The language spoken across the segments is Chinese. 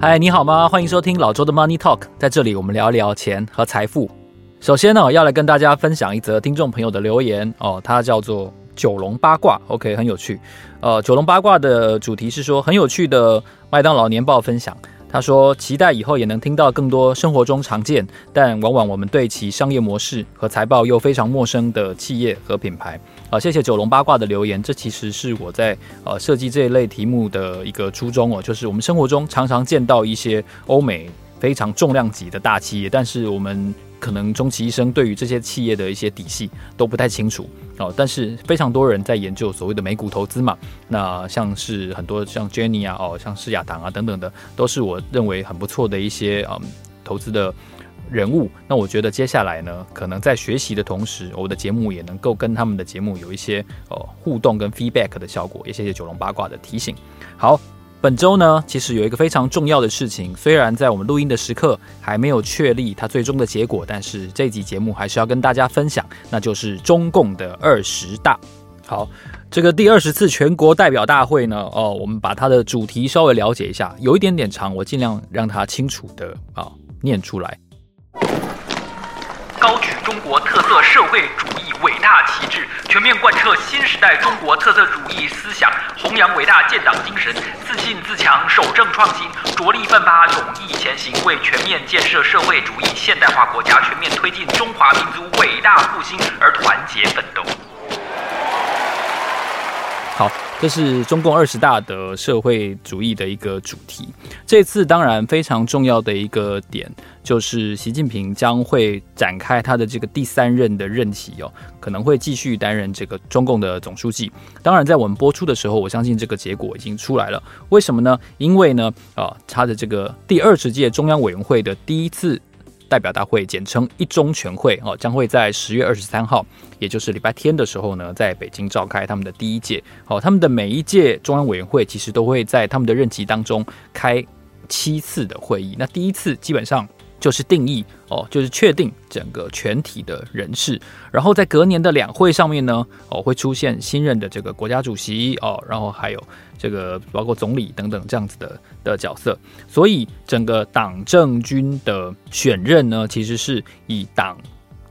嗨，你好吗？欢迎收听老周的 Money Talk，在这里我们聊一聊钱和财富。首先呢，要来跟大家分享一则听众朋友的留言哦，它叫做九龙八卦，OK，很有趣。呃，九龙八卦的主题是说很有趣的麦当劳年报分享。他说：“期待以后也能听到更多生活中常见，但往往我们对其商业模式和财报又非常陌生的企业和品牌。”啊，谢谢九龙八卦的留言。这其实是我在呃设计这一类题目的一个初衷哦，就是我们生活中常常见到一些欧美非常重量级的大企业，但是我们。可能终其一生，对于这些企业的一些底细都不太清楚哦。但是非常多人在研究所谓的美股投资嘛。那像是很多像 Jenny 啊，哦，像施雅堂啊等等的，都是我认为很不错的一些嗯投资的人物。那我觉得接下来呢，可能在学习的同时，我的节目也能够跟他们的节目有一些哦互动跟 feedback 的效果。也谢谢九龙八卦的提醒。好。本周呢，其实有一个非常重要的事情，虽然在我们录音的时刻还没有确立它最终的结果，但是这集节目还是要跟大家分享，那就是中共的二十大。好，这个第二十次全国代表大会呢，哦，我们把它的主题稍微了解一下，有一点点长，我尽量让它清楚的啊、念出来。高举中国特色社会主义伟大旗帜，全面贯彻新时代中国特色主义思想，弘扬伟大建党精神，自信自强，守正创新，着力奋发，勇毅前行，为全面建设社会主义现代化国家，全面推进中华民族伟大复兴而团结奋斗。好，这是中共二十大的社会主义的一个主题。这次当然非常重要的一个点，就是习近平将会展开他的这个第三任的任期哦，可能会继续担任这个中共的总书记。当然，在我们播出的时候，我相信这个结果已经出来了。为什么呢？因为呢，啊，他的这个第二十届中央委员会的第一次。代表大会简称一中全会哦，将会在十月二十三号，也就是礼拜天的时候呢，在北京召开他们的第一届。哦，他们的每一届中央委员会其实都会在他们的任期当中开七次的会议。那第一次基本上。就是定义哦，就是确定整个全体的人士，然后在隔年的两会上面呢，哦会出现新任的这个国家主席哦，然后还有这个包括总理等等这样子的的角色，所以整个党政军的选任呢，其实是以党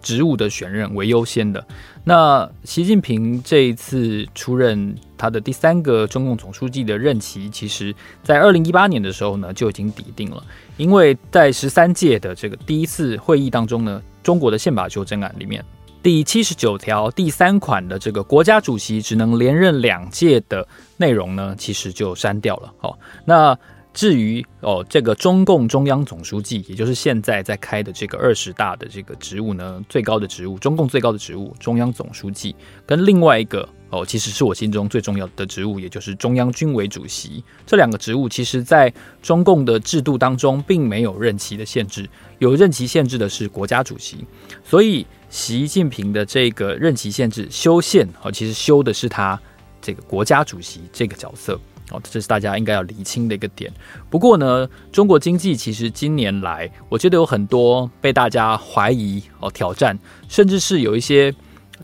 职务的选任为优先的。那习近平这一次出任他的第三个中共总书记的任期，其实在二零一八年的时候呢，就已经底定了。因为在十三届的这个第一次会议当中呢，中国的宪法修正案里面第七十九条第三款的这个国家主席只能连任两届的内容呢，其实就删掉了。好，那。至于哦，这个中共中央总书记，也就是现在在开的这个二十大的这个职务呢，最高的职务，中共最高的职务，中央总书记，跟另外一个哦，其实是我心中最重要的职务，也就是中央军委主席，这两个职务，其实在中共的制度当中，并没有任期的限制，有任期限制的是国家主席，所以习近平的这个任期限制修宪哦，其实修的是他这个国家主席这个角色。哦，这是大家应该要厘清的一个点。不过呢，中国经济其实今年来，我觉得有很多被大家怀疑哦、挑战，甚至是有一些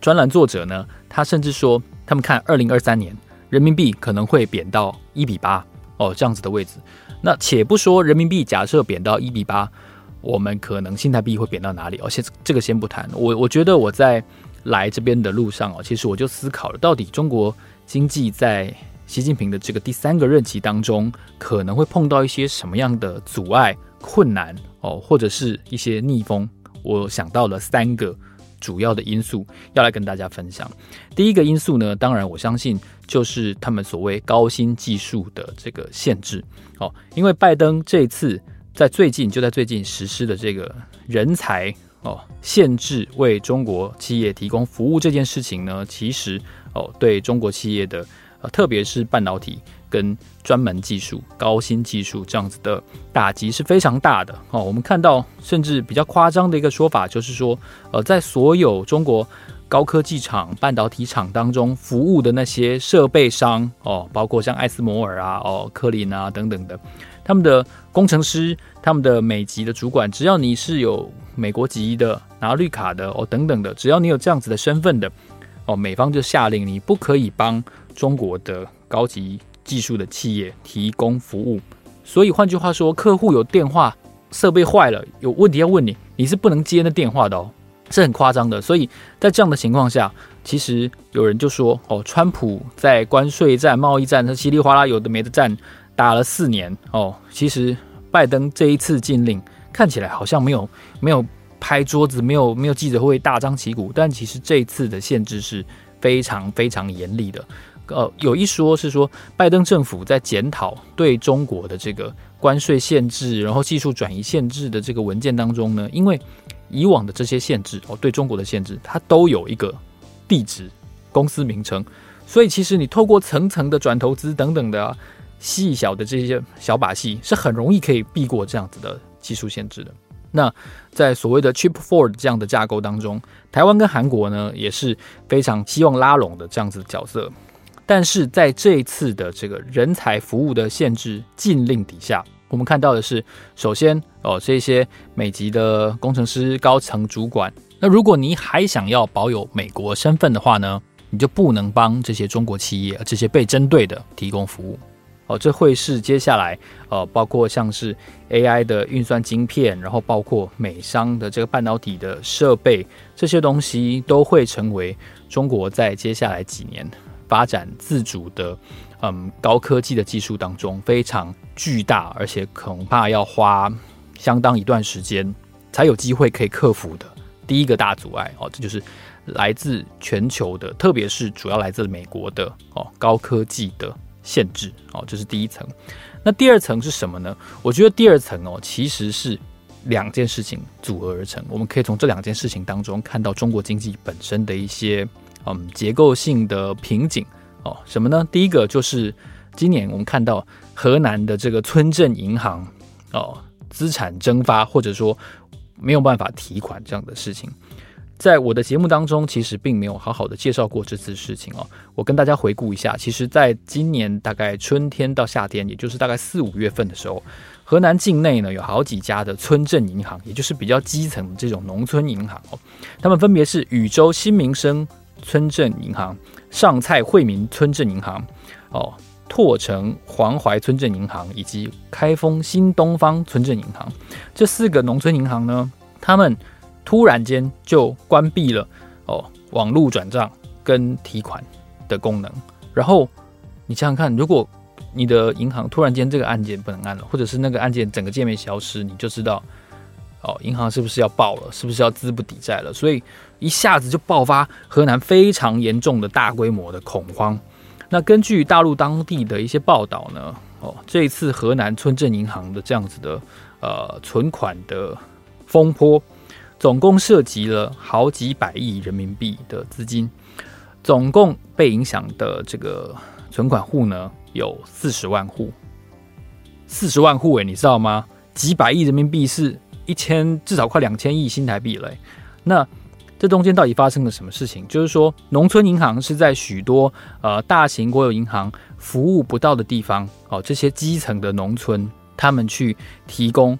专栏作者呢，他甚至说他们看二零二三年人民币可能会贬到一比八哦，这样子的位置。那且不说人民币假设贬到一比八，我们可能新台币会贬到哪里？哦，先这个先不谈。我我觉得我在来这边的路上哦，其实我就思考了，到底中国经济在。习近平的这个第三个任期当中，可能会碰到一些什么样的阻碍、困难哦，或者是一些逆风。我想到了三个主要的因素，要来跟大家分享。第一个因素呢，当然我相信就是他们所谓高新技术的这个限制哦，因为拜登这一次在最近就在最近实施的这个人才哦限制，为中国企业提供服务这件事情呢，其实哦对中国企业的。特别是半导体跟专门技术、高新技术这样子的打击是非常大的哦。我们看到，甚至比较夸张的一个说法，就是说，呃，在所有中国高科技厂、半导体厂当中服务的那些设备商哦，包括像艾斯摩尔啊、哦科林啊等等的，他们的工程师、他们的美籍的主管，只要你是有美国籍的、拿绿卡的哦等等的，只要你有这样子的身份的哦，美方就下令你不可以帮。中国的高级技术的企业提供服务，所以换句话说，客户有电话设备坏了，有问题要问你，你是不能接那电话的哦，是很夸张的。所以在这样的情况下，其实有人就说哦，川普在关税战、贸易战，他稀里哗啦有的没的战打了四年哦，其实拜登这一次禁令看起来好像没有没有拍桌子，没有没有记者会大张旗鼓，但其实这一次的限制是非常非常严厉的。呃，有一说是说，拜登政府在检讨对中国的这个关税限制，然后技术转移限制的这个文件当中呢，因为以往的这些限制哦，对中国的限制，它都有一个地址、公司名称，所以其实你透过层层的转投资等等的，细小的这些小把戏，是很容易可以避过这样子的技术限制的。那在所谓的 Chip Four 这样的架构当中，台湾跟韩国呢，也是非常希望拉拢的这样子的角色。但是在这一次的这个人才服务的限制禁令底下，我们看到的是，首先哦，这些美籍的工程师、高层主管，那如果你还想要保有美国身份的话呢，你就不能帮这些中国企业、这些被针对的提供服务。哦，这会是接下来呃，包括像是 AI 的运算晶片，然后包括美商的这个半导体的设备，这些东西都会成为中国在接下来几年。发展自主的，嗯，高科技的技术当中非常巨大，而且恐怕要花相当一段时间才有机会可以克服的第一个大阻碍哦，这就是来自全球的，特别是主要来自美国的哦高科技的限制哦，这是第一层。那第二层是什么呢？我觉得第二层哦，其实是两件事情组合而成。我们可以从这两件事情当中看到中国经济本身的一些。嗯，结构性的瓶颈哦，什么呢？第一个就是今年我们看到河南的这个村镇银行哦，资产蒸发或者说没有办法提款这样的事情，在我的节目当中其实并没有好好的介绍过这次事情哦。我跟大家回顾一下，其实在今年大概春天到夏天，也就是大概四五月份的时候，河南境内呢有好几家的村镇银行，也就是比较基层的这种农村银行哦，他们分别是禹州新民生。村镇银行、上蔡惠民村镇银行、哦，拓城黄淮村镇银行以及开封新东方村镇银行，这四个农村银行呢，他们突然间就关闭了哦，网络转账跟提款的功能。然后你想想看，如果你的银行突然间这个按键不能按了，或者是那个按键整个界面消失，你就知道。哦，银行是不是要爆了？是不是要资不抵债了？所以一下子就爆发河南非常严重的大规模的恐慌。那根据大陆当地的一些报道呢，哦，这一次河南村镇银行的这样子的呃存款的风波，总共涉及了好几百亿人民币的资金，总共被影响的这个存款户呢有四十万户，四十万户诶，你知道吗？几百亿人民币是。一千至少快两千亿新台币嘞，那这中间到底发生了什么事情？就是说，农村银行是在许多呃大型国有银行服务不到的地方哦，这些基层的农村，他们去提供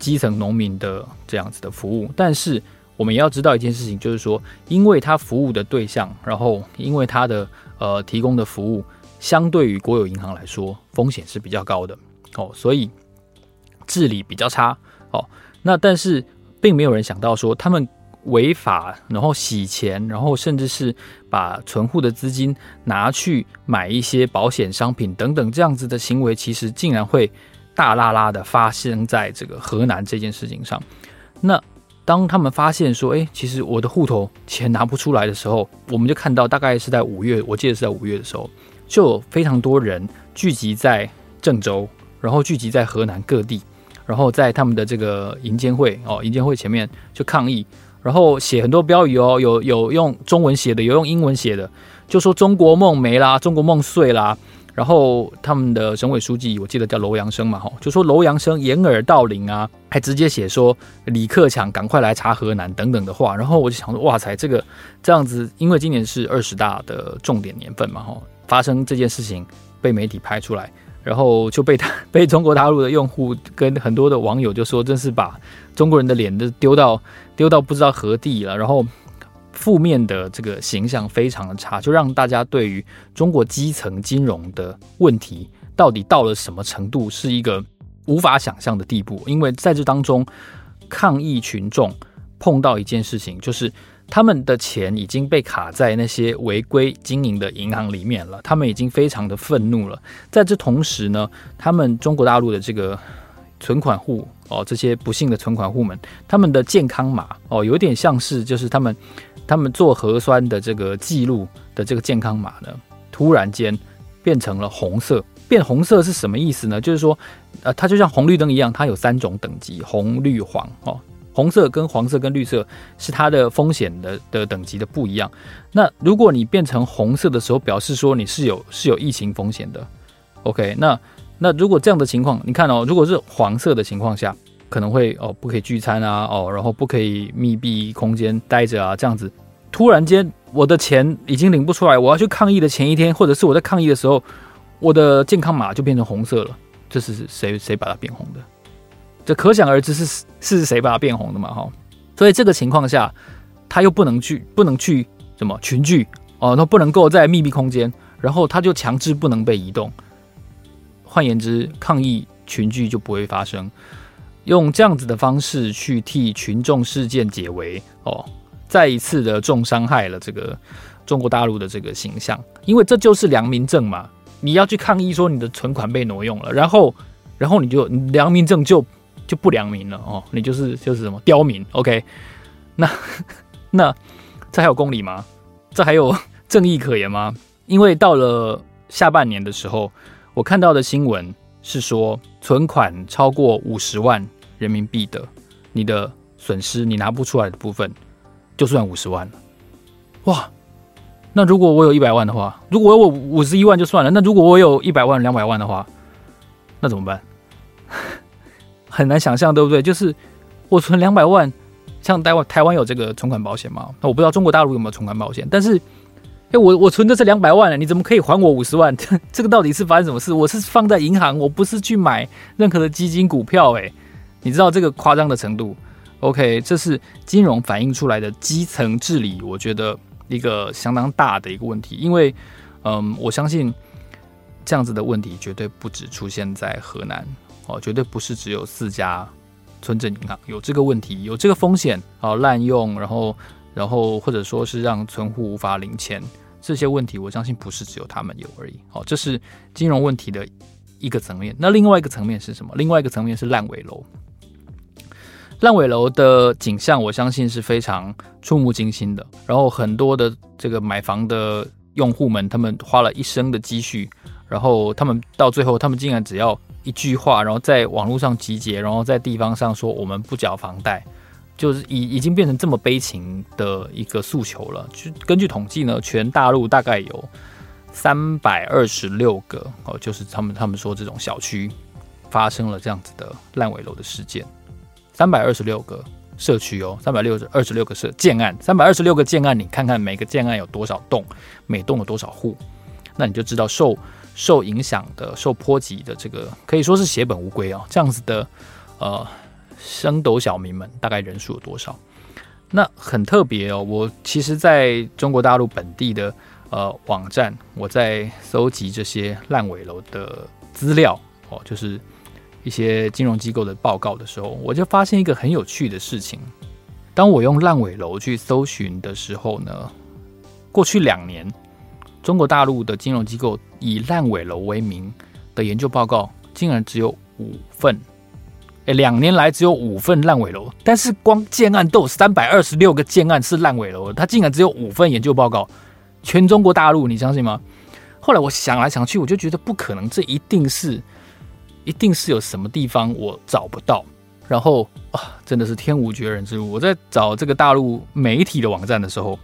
基层农民的这样子的服务。但是我们也要知道一件事情，就是说，因为他服务的对象，然后因为他的呃提供的服务，相对于国有银行来说，风险是比较高的哦，所以治理比较差哦。那但是并没有人想到说他们违法，然后洗钱，然后甚至是把存户的资金拿去买一些保险商品等等这样子的行为，其实竟然会大拉拉的发生在这个河南这件事情上。那当他们发现说，哎，其实我的户头钱拿不出来的时候，我们就看到大概是在五月，我记得是在五月的时候，就非常多人聚集在郑州，然后聚集在河南各地。然后在他们的这个银监会哦，银监会前面就抗议，然后写很多标语哦，有有用中文写的，有用英文写的，就说中国梦没啦，中国梦碎啦。然后他们的省委书记，我记得叫楼阳生嘛，哈，就说楼阳生掩耳盗铃啊，还直接写说李克强赶快来查河南等等的话。然后我就想说，哇塞，这个这样子，因为今年是二十大的重点年份嘛，哈，发生这件事情被媒体拍出来。然后就被他 被中国大陆的用户跟很多的网友就说，真是把中国人的脸都丢到丢到不知道何地了。然后负面的这个形象非常的差，就让大家对于中国基层金融的问题到底到了什么程度，是一个无法想象的地步。因为在这当中，抗议群众碰到一件事情，就是他们的钱已经被卡在那些违规经营的银行里面了，他们已经非常的愤怒了。在这同时呢，他们中国大陆的这个存款户哦，这些不幸的存款户们，他们的健康码哦，有点像是就是他们他们做核酸的这个记录的这个健康码呢，突然间变成了红色。变红色是什么意思呢？就是说，呃，它就像红绿灯一样，它有三种等级，红、绿、黄哦。红色跟黄色跟绿色是它的风险的的等级的不一样。那如果你变成红色的时候，表示说你是有是有疫情风险的。OK，那那如果这样的情况，你看哦，如果是黄色的情况下，可能会哦不可以聚餐啊，哦，然后不可以密闭空间待着啊，这样子，突然间我的钱已经领不出来，我要去抗议的前一天，或者是我在抗议的时候。我的健康码就变成红色了，这是谁谁把它变红的？这可想而知是是谁把它变红的嘛？哈，所以这个情况下，他又不能去不能去什么群聚哦，那不能够在密闭空间，然后他就强制不能被移动。换言之，抗议群聚就不会发生。用这样子的方式去替群众事件解围哦，再一次的重伤害了这个中国大陆的这个形象，因为这就是良民证嘛。你要去抗议说你的存款被挪用了，然后，然后你就良民证就就不良民了哦，你就是就是什么刁民，OK？那 那这还有公理吗？这还有 正义可言吗？因为到了下半年的时候，我看到的新闻是说，存款超过五十万人民币的，你的损失你拿不出来的部分，就算五十万了，哇！那如果我有一百万的话，如果我有五十一万就算了。那如果我有一百万、两百万的话，那怎么办？很难想象，对不对？就是我存两百万，像台湾台湾有这个存款保险吗？那我不知道中国大陆有没有存款保险。但是，哎，我我存的是两百万，你怎么可以还我五十万？这个到底是发生什么事？我是放在银行，我不是去买任何的基金、股票。哎，你知道这个夸张的程度？OK，这是金融反映出来的基层治理，我觉得。一个相当大的一个问题，因为，嗯，我相信这样子的问题绝对不止出现在河南哦，绝对不是只有四家村镇银行有这个问题，有这个风险啊，滥用，然后，然后或者说是让存户无法领钱这些问题，我相信不是只有他们有而已。哦，这是金融问题的一个层面。那另外一个层面是什么？另外一个层面是烂尾楼。烂尾楼的景象，我相信是非常触目惊心的。然后很多的这个买房的用户们，他们花了一生的积蓄，然后他们到最后，他们竟然只要一句话，然后在网络上集结，然后在地方上说我们不缴房贷，就是已已经变成这么悲情的一个诉求了。就根据统计呢，全大陆大概有三百二十六个哦，就是他们他们说这种小区发生了这样子的烂尾楼的事件。三百二十六个社区哦，三百六十二十六个社建案，三百二十六个建案，你看看每个建案有多少栋，每栋有多少户，那你就知道受受影响的、受波及的这个可以说是血本无归哦。这样子的呃，升斗小民们大概人数有多少？那很特别哦。我其实在中国大陆本地的呃网站，我在搜集这些烂尾楼的资料哦，就是。一些金融机构的报告的时候，我就发现一个很有趣的事情。当我用烂尾楼去搜寻的时候呢，过去两年，中国大陆的金融机构以烂尾楼为名的研究报告竟然只有五份。诶，两年来只有五份烂尾楼，但是光建案都有三百二十六个建案是烂尾楼，它竟然只有五份研究报告。全中国大陆，你相信吗？后来我想来想去，我就觉得不可能，这一定是。一定是有什么地方我找不到，然后啊，真的是天无绝人之路。我在找这个大陆媒体的网站的时候，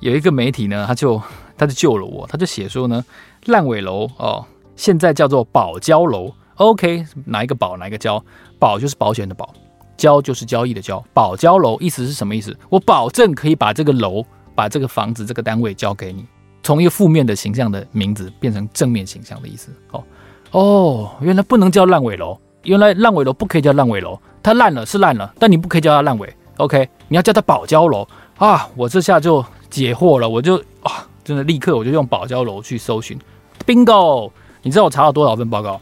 有一个媒体呢，他就他就救了我，他就写说呢，烂尾楼哦，现在叫做保交楼。OK，哪一个保，哪一个交？保就是保险的保，交就是交易的交。保交楼意思是什么意思？我保证可以把这个楼，把这个房子这个单位交给你，从一个负面的形象的名字变成正面形象的意思哦。哦，原来不能叫烂尾楼，原来烂尾楼不可以叫烂尾楼，它烂了是烂了，但你不可以叫它烂尾，OK？你要叫它保交楼啊！我这下就解惑了，我就啊，真的立刻我就用保交楼去搜寻，Bingo！你知道我查了多少份报告？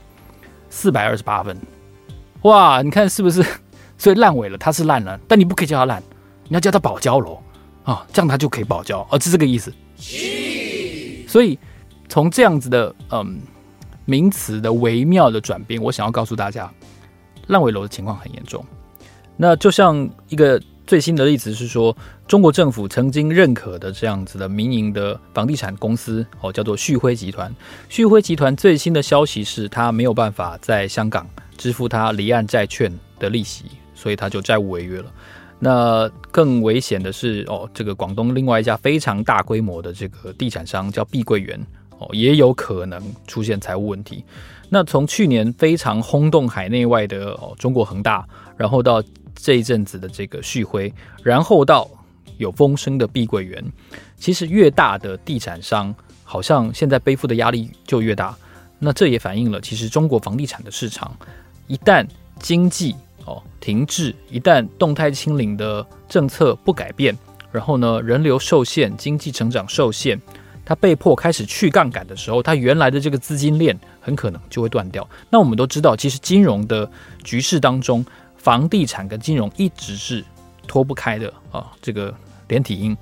四百二十八分，哇，你看是不是？所以烂尾了，它是烂了，但你不可以叫它烂，你要叫它保交楼啊，这样它就可以保交，而、是这个意思。所以从这样子的嗯名词的微妙的转变，我想要告诉大家，烂尾楼的情况很严重。那就像一个最新的例子是说，中国政府曾经认可的这样子的民营的房地产公司哦，叫做旭辉集团。旭辉集团最新的消息是，他没有办法在香港支付他离岸债券的利息。所以他就债务违约了。那更危险的是，哦，这个广东另外一家非常大规模的这个地产商叫碧桂园，哦，也有可能出现财务问题。那从去年非常轰动海内外的哦中国恒大，然后到这一阵子的这个旭辉，然后到有风声的碧桂园，其实越大的地产商，好像现在背负的压力就越大。那这也反映了，其实中国房地产的市场，一旦经济哦，停滞，一旦动态清零的政策不改变，然后呢，人流受限，经济成长受限，它被迫开始去杠杆的时候，它原来的这个资金链很可能就会断掉。那我们都知道，其实金融的局势当中，房地产跟金融一直是脱不开的啊，这个连体婴。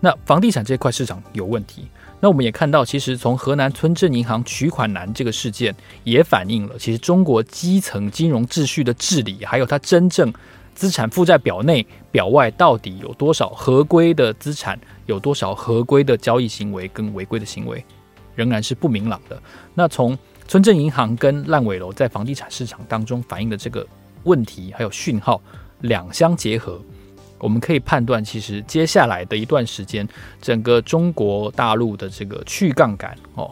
那房地产这块市场有问题。那我们也看到，其实从河南村镇银行取款难这个事件，也反映了其实中国基层金融秩序的治理，还有它真正资产负债表内表外到底有多少合规的资产，有多少合规的交易行为跟违规的行为，仍然是不明朗的。那从村镇银行跟烂尾楼在房地产市场当中反映的这个问题，还有讯号两相结合。我们可以判断，其实接下来的一段时间，整个中国大陆的这个去杠杆哦，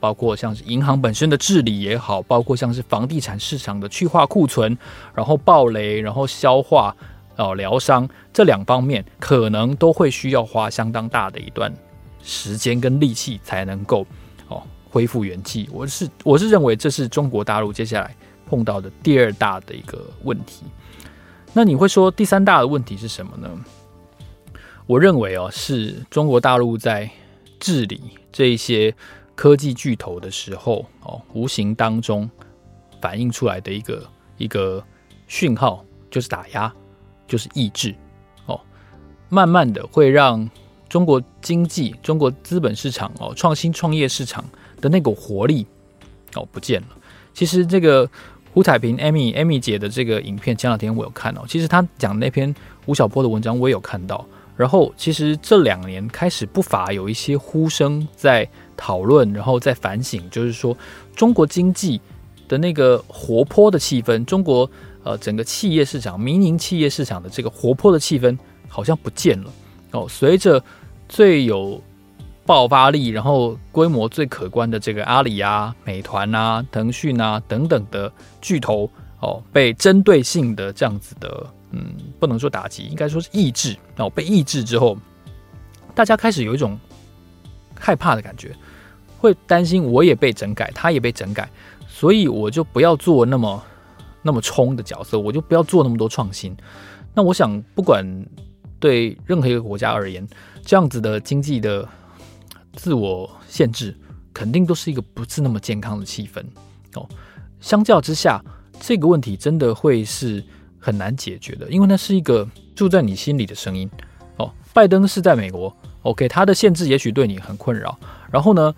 包括像是银行本身的治理也好，包括像是房地产市场的去化库存，然后暴雷，然后消化哦疗伤这两方面，可能都会需要花相当大的一段时间跟力气才能够哦恢复元气。我是我是认为这是中国大陆接下来碰到的第二大的一个问题。那你会说第三大的问题是什么呢？我认为哦，是中国大陆在治理这一些科技巨头的时候哦，无形当中反映出来的一个一个讯号，就是打压，就是抑制哦，慢慢的会让中国经济、中国资本市场哦、创新创业市场的那股活力哦不见了。其实这个。胡彩萍、Amy、Amy 姐的这个影片，前两天我有看哦。其实她讲那篇吴晓波的文章，我也有看到。然后，其实这两年开始不乏有一些呼声在讨论，然后在反省，就是说中国经济的那个活泼的气氛，中国呃整个企业市场、民营企业市场的这个活泼的气氛好像不见了哦。随着最有爆发力，然后规模最可观的这个阿里啊、美团啊、腾讯啊等等的巨头哦，被针对性的这样子的，嗯，不能说打击，应该说是抑制哦。被抑制之后，大家开始有一种害怕的感觉，会担心我也被整改，他也被整改，所以我就不要做那么那么冲的角色，我就不要做那么多创新。那我想，不管对任何一个国家而言，这样子的经济的。自我限制肯定都是一个不是那么健康的气氛哦。相较之下，这个问题真的会是很难解决的，因为那是一个住在你心里的声音哦。拜登是在美国，OK，他的限制也许对你很困扰。然后呢，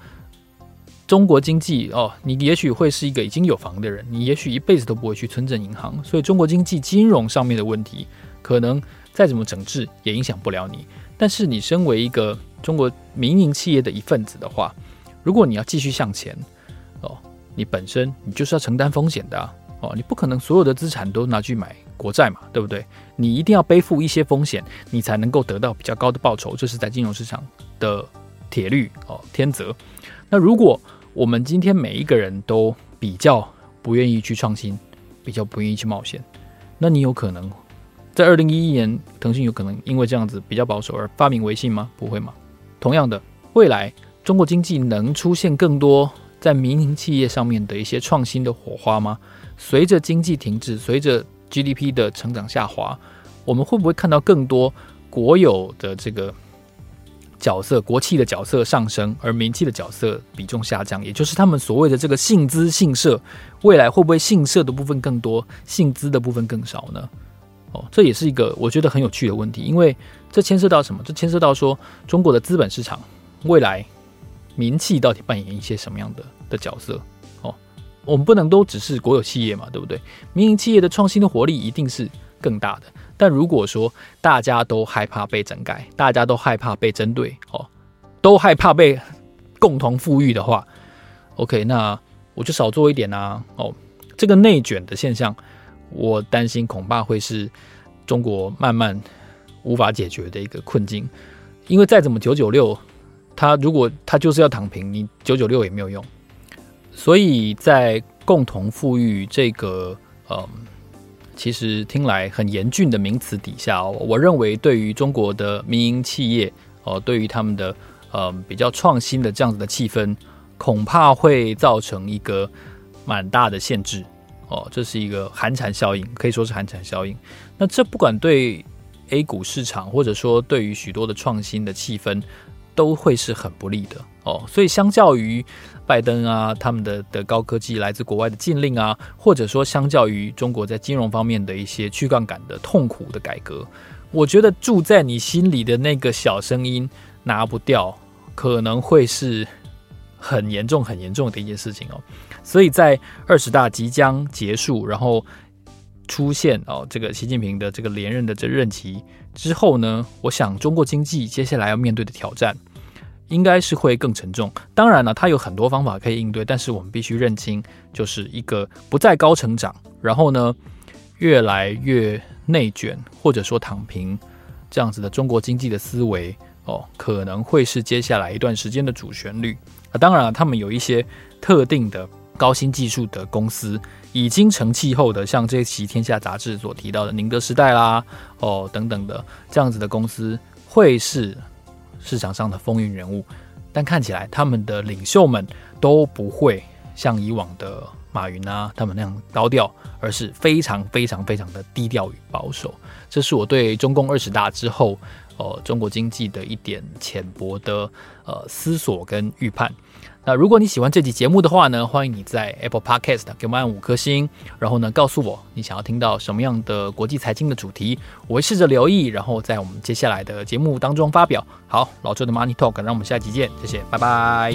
中国经济哦，你也许会是一个已经有房的人，你也许一辈子都不会去村镇银行，所以中国经济金融上面的问题，可能再怎么整治也影响不了你。但是你身为一个中国民营企业的一份子的话，如果你要继续向前，哦，你本身你就是要承担风险的啊，哦，你不可能所有的资产都拿去买国债嘛，对不对？你一定要背负一些风险，你才能够得到比较高的报酬，这是在金融市场的铁律哦，天则。那如果我们今天每一个人都比较不愿意去创新，比较不愿意去冒险，那你有可能。在二零一一年，腾讯有可能因为这样子比较保守而发明微信吗？不会吗？同样的，未来中国经济能出现更多在民营企业上面的一些创新的火花吗？随着经济停滞，随着 GDP 的成长下滑，我们会不会看到更多国有的这个角色，国企的角色上升，而民企的角色比重下降，也就是他们所谓的这个信资信社，未来会不会信社的部分更多，信资的部分更少呢？哦，这也是一个我觉得很有趣的问题，因为这牵涉到什么？这牵涉到说中国的资本市场未来民企到底扮演一些什么样的的角色？哦，我们不能都只是国有企业嘛，对不对？民营企业的创新的活力一定是更大的。但如果说大家都害怕被整改，大家都害怕被针对，哦，都害怕被共同富裕的话，OK，那我就少做一点啊，哦，这个内卷的现象，我担心恐怕会是中国慢慢无法解决的一个困境，因为再怎么九九六，他如果他就是要躺平，你九九六也没有用，所以在共同富裕这个，嗯。其实听来很严峻的名词底下哦，我认为对于中国的民营企业哦，对于他们的呃比较创新的这样子的气氛，恐怕会造成一个蛮大的限制哦。这是一个寒蝉效应，可以说是寒蝉效应。那这不管对 A 股市场，或者说对于许多的创新的气氛，都会是很不利的哦。所以相较于拜登啊，他们的的高科技来自国外的禁令啊，或者说相较于中国在金融方面的一些去杠杆的痛苦的改革，我觉得住在你心里的那个小声音拿不掉，可能会是很严重、很严重的一件事情哦。所以在二十大即将结束，然后出现哦这个习近平的这个连任的这任期之后呢，我想中国经济接下来要面对的挑战。应该是会更沉重。当然了，它有很多方法可以应对，但是我们必须认清，就是一个不再高成长，然后呢，越来越内卷，或者说躺平这样子的中国经济的思维哦，可能会是接下来一段时间的主旋律。啊，当然了，他们有一些特定的高新技术的公司已经成气候的，像这期《天下》杂志所提到的宁德时代啦，哦等等的这样子的公司，会是。市场上的风云人物，但看起来他们的领袖们都不会像以往的马云啊他们那样高调，而是非常非常非常的低调与保守。这是我对中共二十大之后，呃，中国经济的一点浅薄的呃思索跟预判。那如果你喜欢这期节目的话呢，欢迎你在 Apple Podcast 给我们按五颗星，然后呢，告诉我你想要听到什么样的国际财经的主题，我会试着留意，然后在我们接下来的节目当中发表。好，老周的 Money Talk，让我们下期见，谢谢，拜拜。